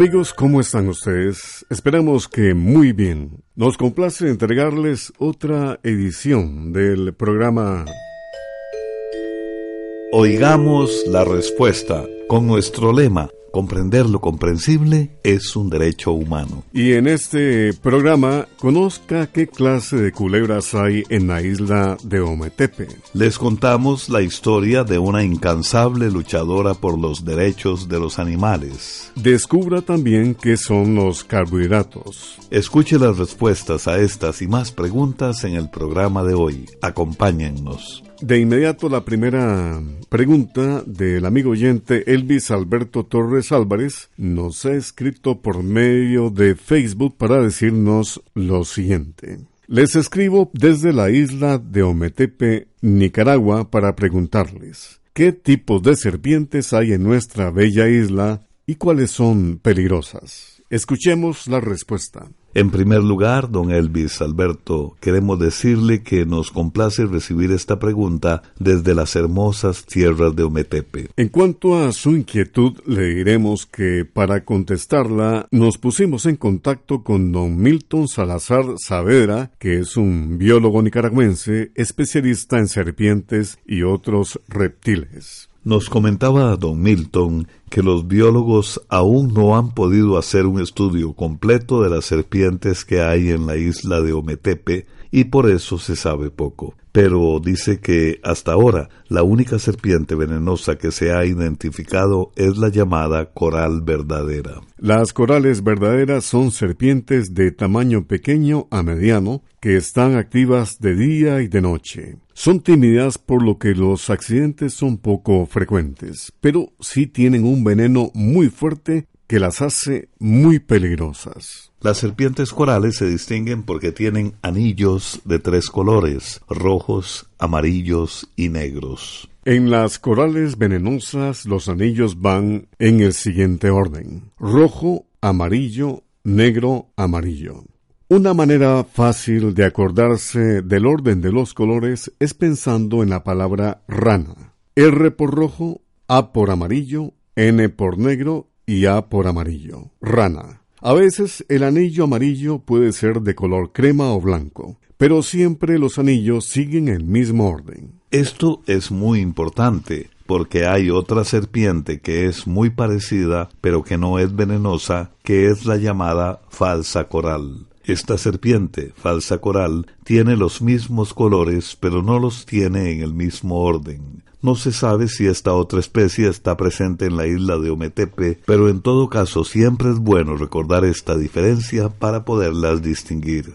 Amigos, ¿cómo están ustedes? Esperamos que muy bien. Nos complace entregarles otra edición del programa Oigamos la respuesta con nuestro lema Comprender lo comprensible es un derecho humano. Y en este programa, conozca qué clase de culebras hay en la isla de Ometepe. Les contamos la historia de una incansable luchadora por los derechos de los animales. Descubra también qué son los carbohidratos. Escuche las respuestas a estas y más preguntas en el programa de hoy. Acompáñennos. De inmediato la primera pregunta del amigo oyente Elvis Alberto Torres Álvarez nos ha escrito por medio de Facebook para decirnos lo siguiente. Les escribo desde la isla de Ometepe, Nicaragua, para preguntarles qué tipos de serpientes hay en nuestra bella isla y cuáles son peligrosas. Escuchemos la respuesta. En primer lugar, don Elvis Alberto, queremos decirle que nos complace recibir esta pregunta desde las hermosas tierras de Ometepe. En cuanto a su inquietud, le diremos que para contestarla nos pusimos en contacto con don Milton Salazar Saavedra, que es un biólogo nicaragüense especialista en serpientes y otros reptiles. Nos comentaba don Milton que los biólogos aún no han podido hacer un estudio completo de las serpientes que hay en la isla de Ometepe y por eso se sabe poco. Pero dice que hasta ahora la única serpiente venenosa que se ha identificado es la llamada coral verdadera. Las corales verdaderas son serpientes de tamaño pequeño a mediano que están activas de día y de noche. Son tímidas por lo que los accidentes son poco frecuentes, pero sí tienen un veneno muy fuerte que las hace muy peligrosas. Las serpientes corales se distinguen porque tienen anillos de tres colores, rojos, amarillos y negros. En las corales venenosas los anillos van en el siguiente orden. Rojo, amarillo, negro, amarillo. Una manera fácil de acordarse del orden de los colores es pensando en la palabra rana. R por rojo, A por amarillo, N por negro y A por amarillo. Rana. A veces el anillo amarillo puede ser de color crema o blanco, pero siempre los anillos siguen el mismo orden. Esto es muy importante porque hay otra serpiente que es muy parecida pero que no es venenosa, que es la llamada falsa coral. Esta serpiente, falsa coral, tiene los mismos colores, pero no los tiene en el mismo orden. No se sabe si esta otra especie está presente en la isla de Ometepe, pero en todo caso siempre es bueno recordar esta diferencia para poderlas distinguir.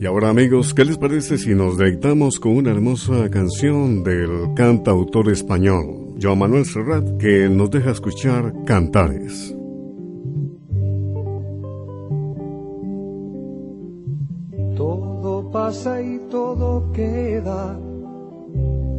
Y ahora amigos, ¿qué les parece si nos deleitamos con una hermosa canción del cantautor español, Joan Manuel Serrat, que nos deja escuchar Cantares? pasa y todo queda,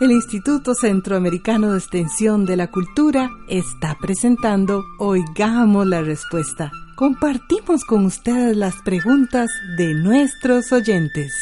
El Instituto Centroamericano de Extensión de la Cultura está presentando Oigamos la Respuesta. Compartimos con ustedes las preguntas de nuestros oyentes.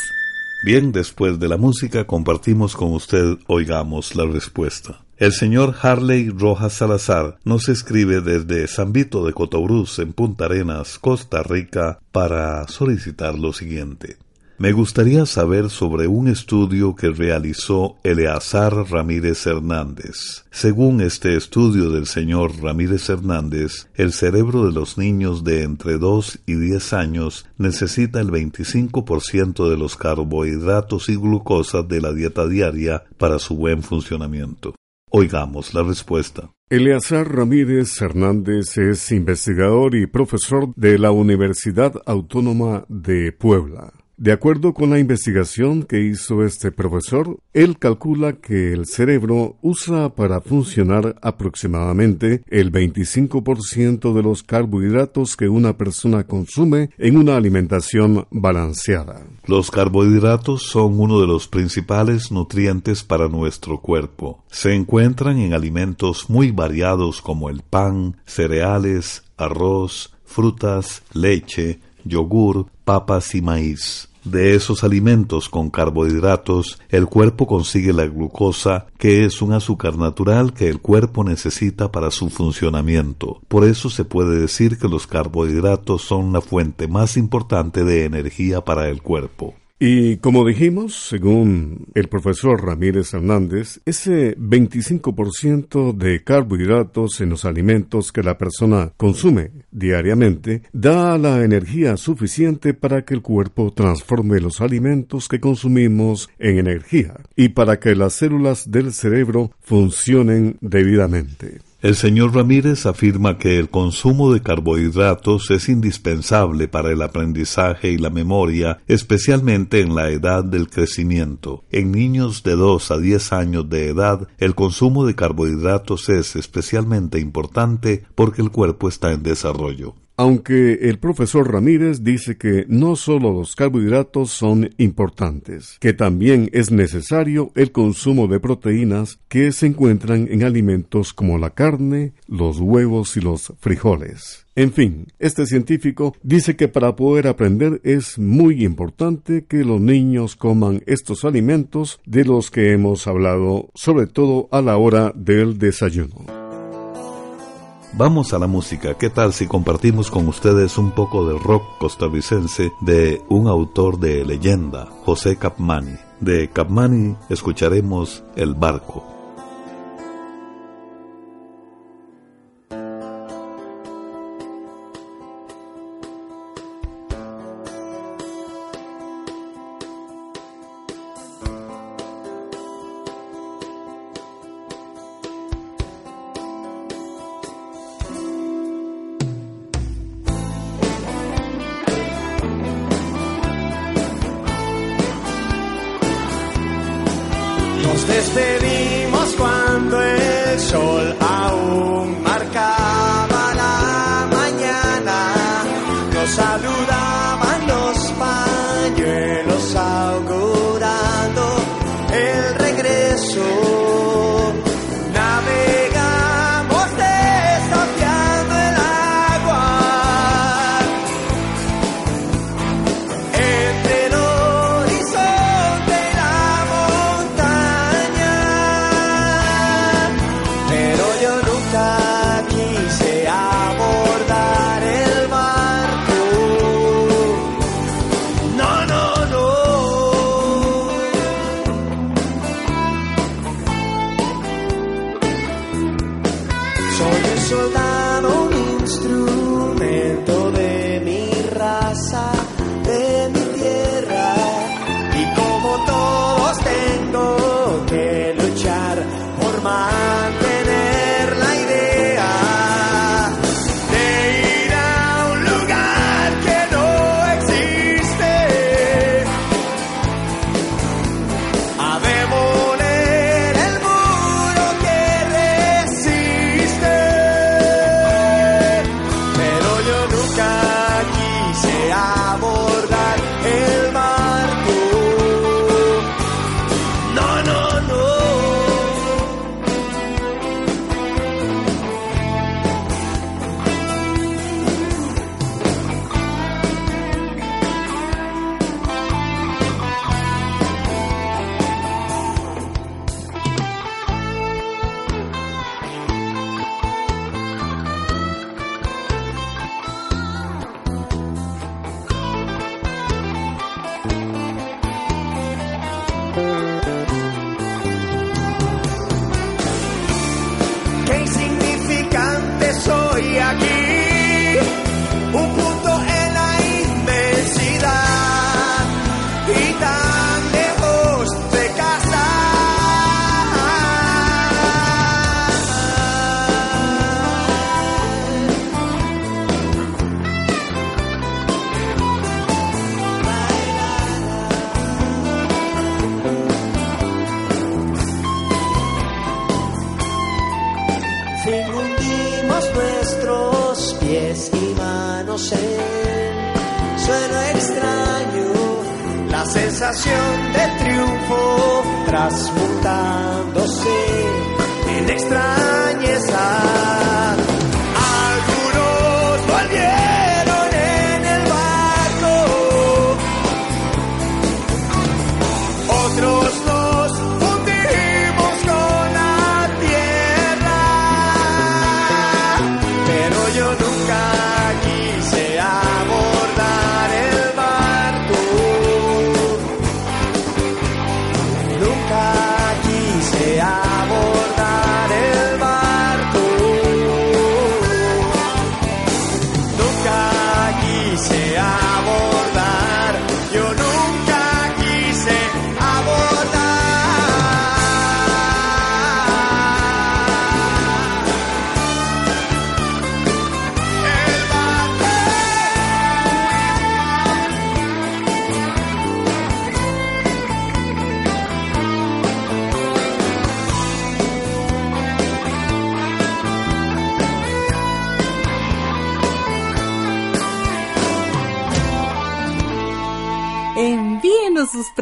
Bien, después de la música compartimos con usted Oigamos la Respuesta. El señor Harley Rojas Salazar nos escribe desde San Vito de Cotobruz, en Punta Arenas, Costa Rica, para solicitar lo siguiente. Me gustaría saber sobre un estudio que realizó Eleazar Ramírez Hernández. Según este estudio del señor Ramírez Hernández, el cerebro de los niños de entre 2 y 10 años necesita el 25% de los carbohidratos y glucosa de la dieta diaria para su buen funcionamiento. Oigamos la respuesta. Eleazar Ramírez Hernández es investigador y profesor de la Universidad Autónoma de Puebla. De acuerdo con la investigación que hizo este profesor, él calcula que el cerebro usa para funcionar aproximadamente el 25% de los carbohidratos que una persona consume en una alimentación balanceada. Los carbohidratos son uno de los principales nutrientes para nuestro cuerpo. Se encuentran en alimentos muy variados como el pan, cereales, arroz, frutas, leche, yogur, papas y maíz. De esos alimentos con carbohidratos, el cuerpo consigue la glucosa, que es un azúcar natural que el cuerpo necesita para su funcionamiento. Por eso se puede decir que los carbohidratos son la fuente más importante de energía para el cuerpo. Y como dijimos, según el profesor Ramírez Hernández, ese 25% de carbohidratos en los alimentos que la persona consume diariamente da la energía suficiente para que el cuerpo transforme los alimentos que consumimos en energía y para que las células del cerebro funcionen debidamente. El señor Ramírez afirma que el consumo de carbohidratos es indispensable para el aprendizaje y la memoria, especialmente en la edad del crecimiento. En niños de 2 a 10 años de edad, el consumo de carbohidratos es especialmente importante porque el cuerpo está en desarrollo. Aunque el profesor Ramírez dice que no solo los carbohidratos son importantes, que también es necesario el consumo de proteínas que se encuentran en alimentos como la carne, los huevos y los frijoles. En fin, este científico dice que para poder aprender es muy importante que los niños coman estos alimentos de los que hemos hablado, sobre todo a la hora del desayuno. Vamos a la música. ¿Qué tal si compartimos con ustedes un poco del rock costarricense de un autor de leyenda, José Capmani? De Capmani escucharemos El barco. De triunfo transmutándose en extrañeza.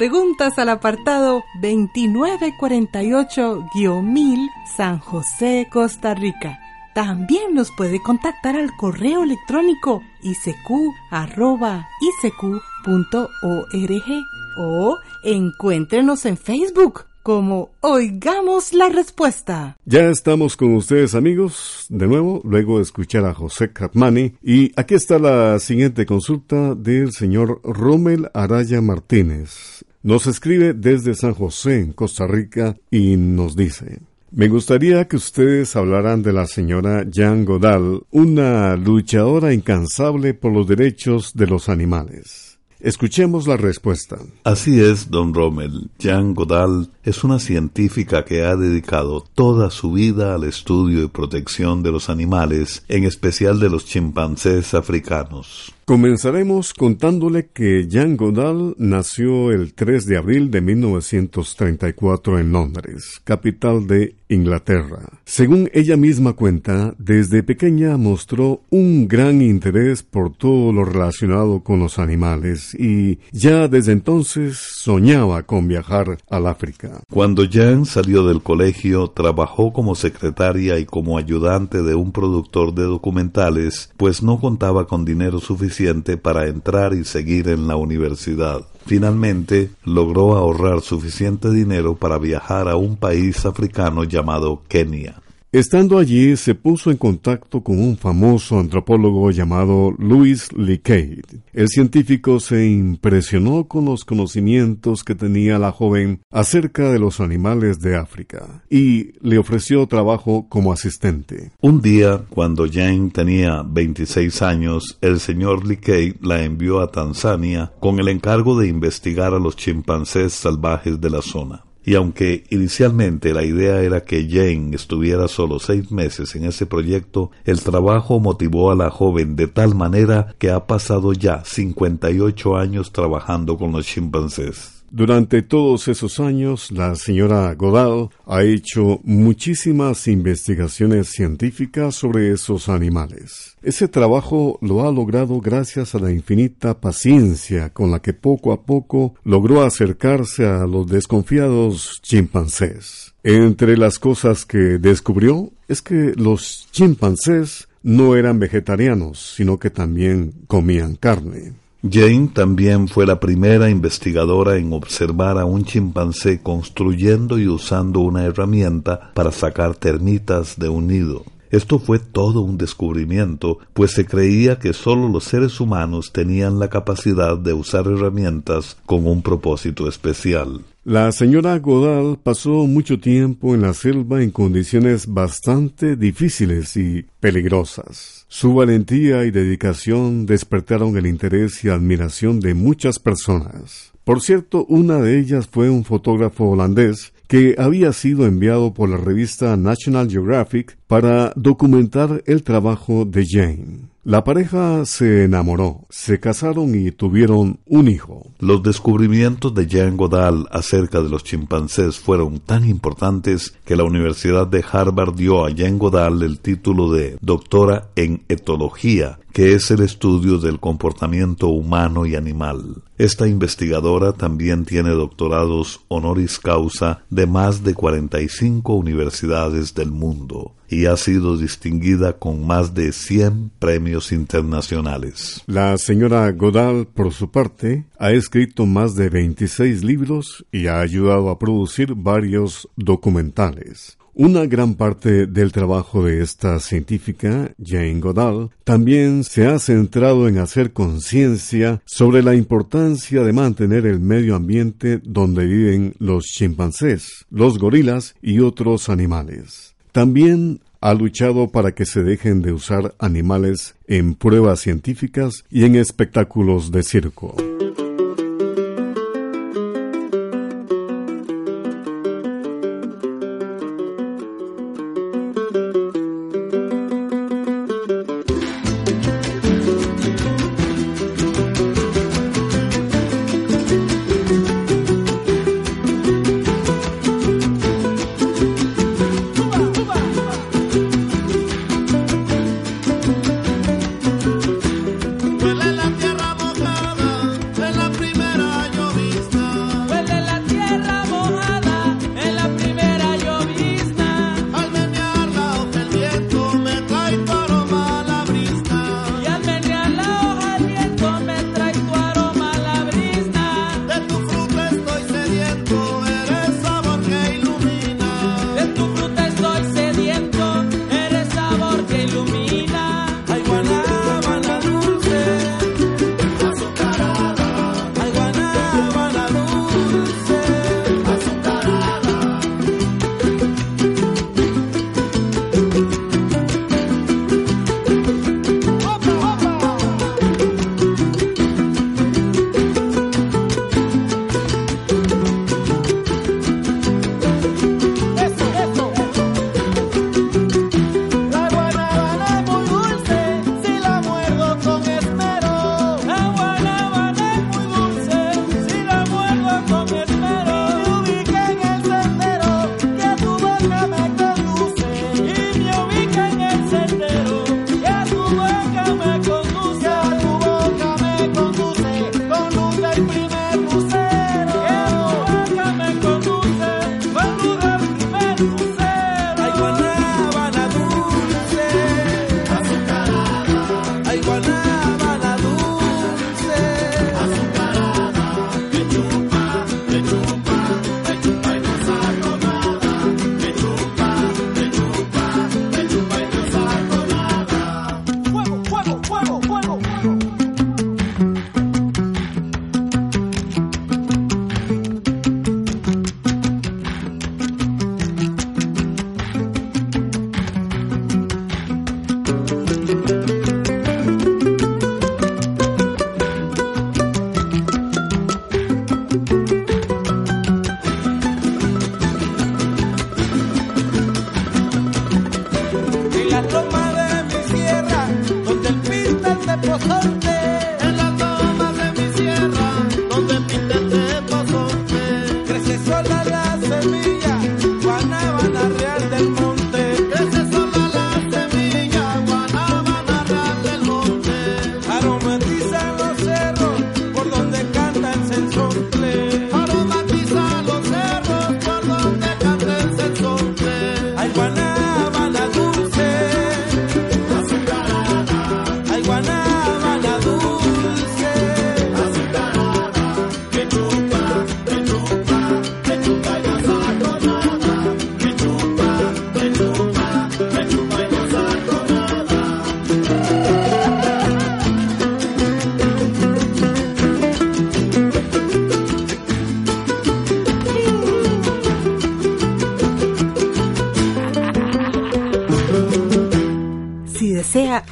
Preguntas al apartado 2948-1000 San José, Costa Rica. También nos puede contactar al correo electrónico isq.org o encuéntrenos en Facebook como Oigamos la Respuesta. Ya estamos con ustedes amigos, de nuevo, luego de escuchar a José Katmani, y aquí está la siguiente consulta del señor Rommel Araya Martínez. Nos escribe desde San José, en Costa Rica, y nos dice... Me gustaría que ustedes hablaran de la señora Jean Godal, una luchadora incansable por los derechos de los animales. Escuchemos la respuesta. Así es, don Rommel. Jean Godal es una científica que ha dedicado toda su vida al estudio y protección de los animales, en especial de los chimpancés africanos. Comenzaremos contándole que Jean Godal nació el 3 de abril de 1934 en Londres, capital de Inglaterra. Según ella misma cuenta, desde pequeña mostró un gran interés por todo lo relacionado con los animales y ya desde entonces soñaba con viajar al África. Cuando Jean salió del colegio, trabajó como secretaria y como ayudante de un productor de documentales, pues no contaba con dinero suficiente para entrar y seguir en la universidad. Finalmente, logró ahorrar suficiente dinero para viajar a un país africano llamado Kenia. Estando allí, se puso en contacto con un famoso antropólogo llamado Louis Leakey. El científico se impresionó con los conocimientos que tenía la joven acerca de los animales de África y le ofreció trabajo como asistente. Un día, cuando Jane tenía 26 años, el señor Leakey la envió a Tanzania con el encargo de investigar a los chimpancés salvajes de la zona. Y aunque inicialmente la idea era que Jane estuviera solo seis meses en ese proyecto, el trabajo motivó a la joven de tal manera que ha pasado ya 58 años trabajando con los chimpancés. Durante todos esos años, la señora Godal ha hecho muchísimas investigaciones científicas sobre esos animales. Ese trabajo lo ha logrado gracias a la infinita paciencia con la que poco a poco logró acercarse a los desconfiados chimpancés. Entre las cosas que descubrió es que los chimpancés no eran vegetarianos, sino que también comían carne. Jane también fue la primera investigadora en observar a un chimpancé construyendo y usando una herramienta para sacar termitas de un nido. Esto fue todo un descubrimiento, pues se creía que solo los seres humanos tenían la capacidad de usar herramientas con un propósito especial. La señora Godal pasó mucho tiempo en la selva en condiciones bastante difíciles y peligrosas. Su valentía y dedicación despertaron el interés y admiración de muchas personas. Por cierto, una de ellas fue un fotógrafo holandés que había sido enviado por la revista National Geographic para documentar el trabajo de Jane. La pareja se enamoró, se casaron y tuvieron un hijo. Los descubrimientos de Jean Godal acerca de los chimpancés fueron tan importantes que la Universidad de Harvard dio a Jean Godal el título de doctora en etología, que es el estudio del comportamiento humano y animal. Esta investigadora también tiene doctorados honoris causa de más de 45 universidades del mundo y ha sido distinguida con más de 100 premios internacionales. La señora Godal, por su parte, ha escrito más de 26 libros y ha ayudado a producir varios documentales. Una gran parte del trabajo de esta científica, Jane Goodall, también se ha centrado en hacer conciencia sobre la importancia de mantener el medio ambiente donde viven los chimpancés, los gorilas y otros animales. También ha luchado para que se dejen de usar animales en pruebas científicas y en espectáculos de circo.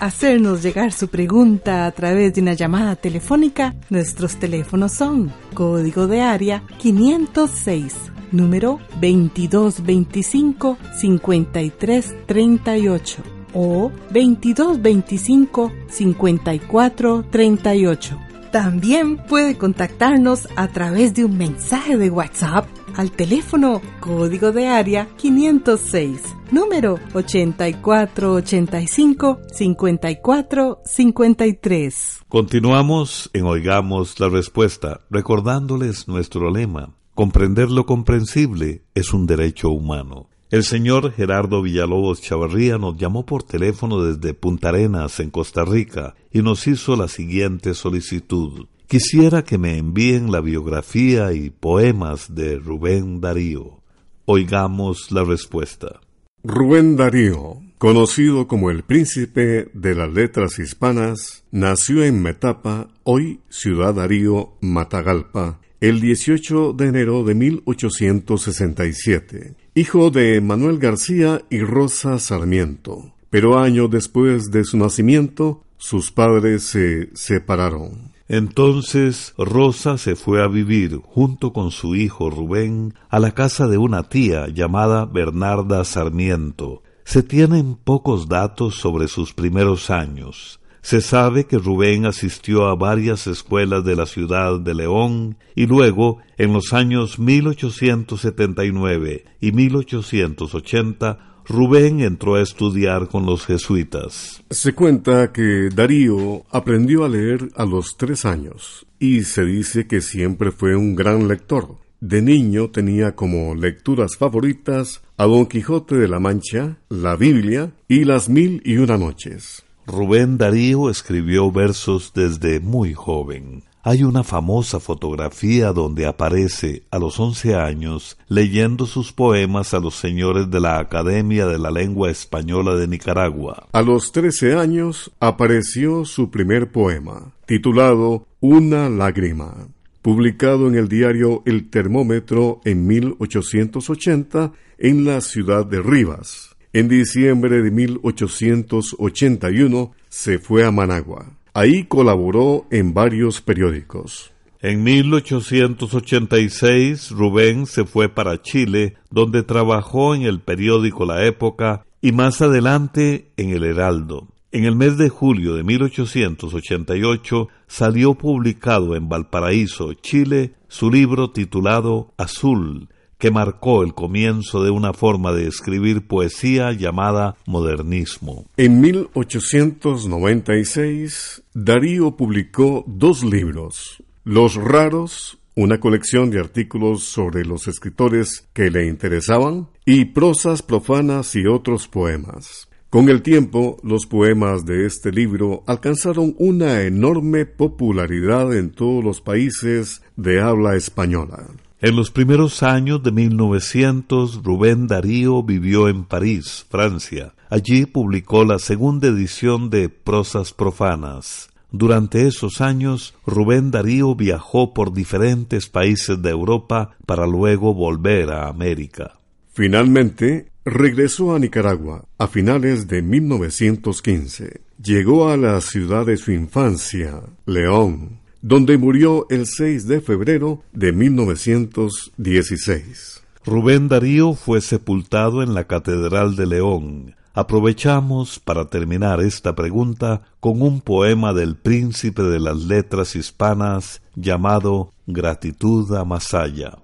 Hacernos llegar su pregunta a través de una llamada telefónica, nuestros teléfonos son código de área 506, número 2225-5338 o 2225-5438. También puede contactarnos a través de un mensaje de WhatsApp al teléfono código de área 506, número 8485-5453. Continuamos en Oigamos la Respuesta, recordándoles nuestro lema. Comprender lo comprensible es un derecho humano. El señor Gerardo Villalobos Chavarría nos llamó por teléfono desde Punta Arenas, en Costa Rica, y nos hizo la siguiente solicitud. Quisiera que me envíen la biografía y poemas de Rubén Darío. Oigamos la respuesta. Rubén Darío, conocido como el príncipe de las letras hispanas, nació en Metapa, hoy Ciudad Darío, Matagalpa, el 18 de enero de 1867, hijo de Manuel García y Rosa Sarmiento. Pero años después de su nacimiento, sus padres se separaron. Entonces Rosa se fue a vivir junto con su hijo Rubén a la casa de una tía llamada Bernarda Sarmiento. Se tienen pocos datos sobre sus primeros años. Se sabe que Rubén asistió a varias escuelas de la ciudad de León y luego, en los años 1879 y 1880, Rubén entró a estudiar con los jesuitas. Se cuenta que Darío aprendió a leer a los tres años y se dice que siempre fue un gran lector. De niño tenía como lecturas favoritas a Don Quijote de la Mancha, la Biblia y las Mil y Una Noches. Rubén Darío escribió versos desde muy joven. Hay una famosa fotografía donde aparece a los once años leyendo sus poemas a los señores de la Academia de la Lengua Española de Nicaragua. A los trece años apareció su primer poema, titulado Una lágrima, publicado en el diario El Termómetro en 1880 en la ciudad de Rivas. En diciembre de 1881 se fue a Managua. Ahí colaboró en varios periódicos. En 1886 Rubén se fue para Chile, donde trabajó en el periódico La Época y más adelante en El Heraldo. En el mes de julio de 1888 salió publicado en Valparaíso, Chile, su libro titulado Azul, que marcó el comienzo de una forma de escribir poesía llamada modernismo. En 1896, Darío publicó dos libros, Los Raros, una colección de artículos sobre los escritores que le interesaban, y Prosas Profanas y otros poemas. Con el tiempo, los poemas de este libro alcanzaron una enorme popularidad en todos los países de habla española. En los primeros años de 1900, Rubén Darío vivió en París, Francia. Allí publicó la segunda edición de Prosas Profanas. Durante esos años, Rubén Darío viajó por diferentes países de Europa para luego volver a América. Finalmente, regresó a Nicaragua a finales de 1915. Llegó a la ciudad de su infancia, León, donde murió el 6 de febrero de 1916. Rubén Darío fue sepultado en la Catedral de León. Aprovechamos para terminar esta pregunta con un poema del príncipe de las letras hispanas llamado Gratitud a Masaya.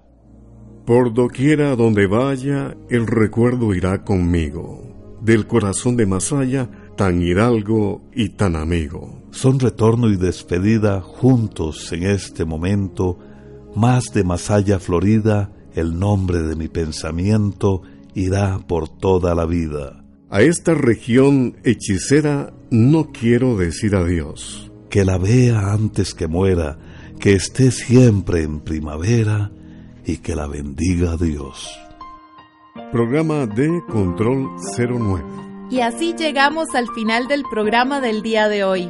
Por doquiera donde vaya, el recuerdo irá conmigo, del corazón de Masaya, tan hidalgo y tan amigo. Son retorno y despedida juntos en este momento, más de Masaya Florida, el nombre de mi pensamiento irá por toda la vida. A esta región hechicera no quiero decir adiós. Que la vea antes que muera, que esté siempre en primavera y que la bendiga Dios. Programa de Control 09. Y así llegamos al final del programa del día de hoy.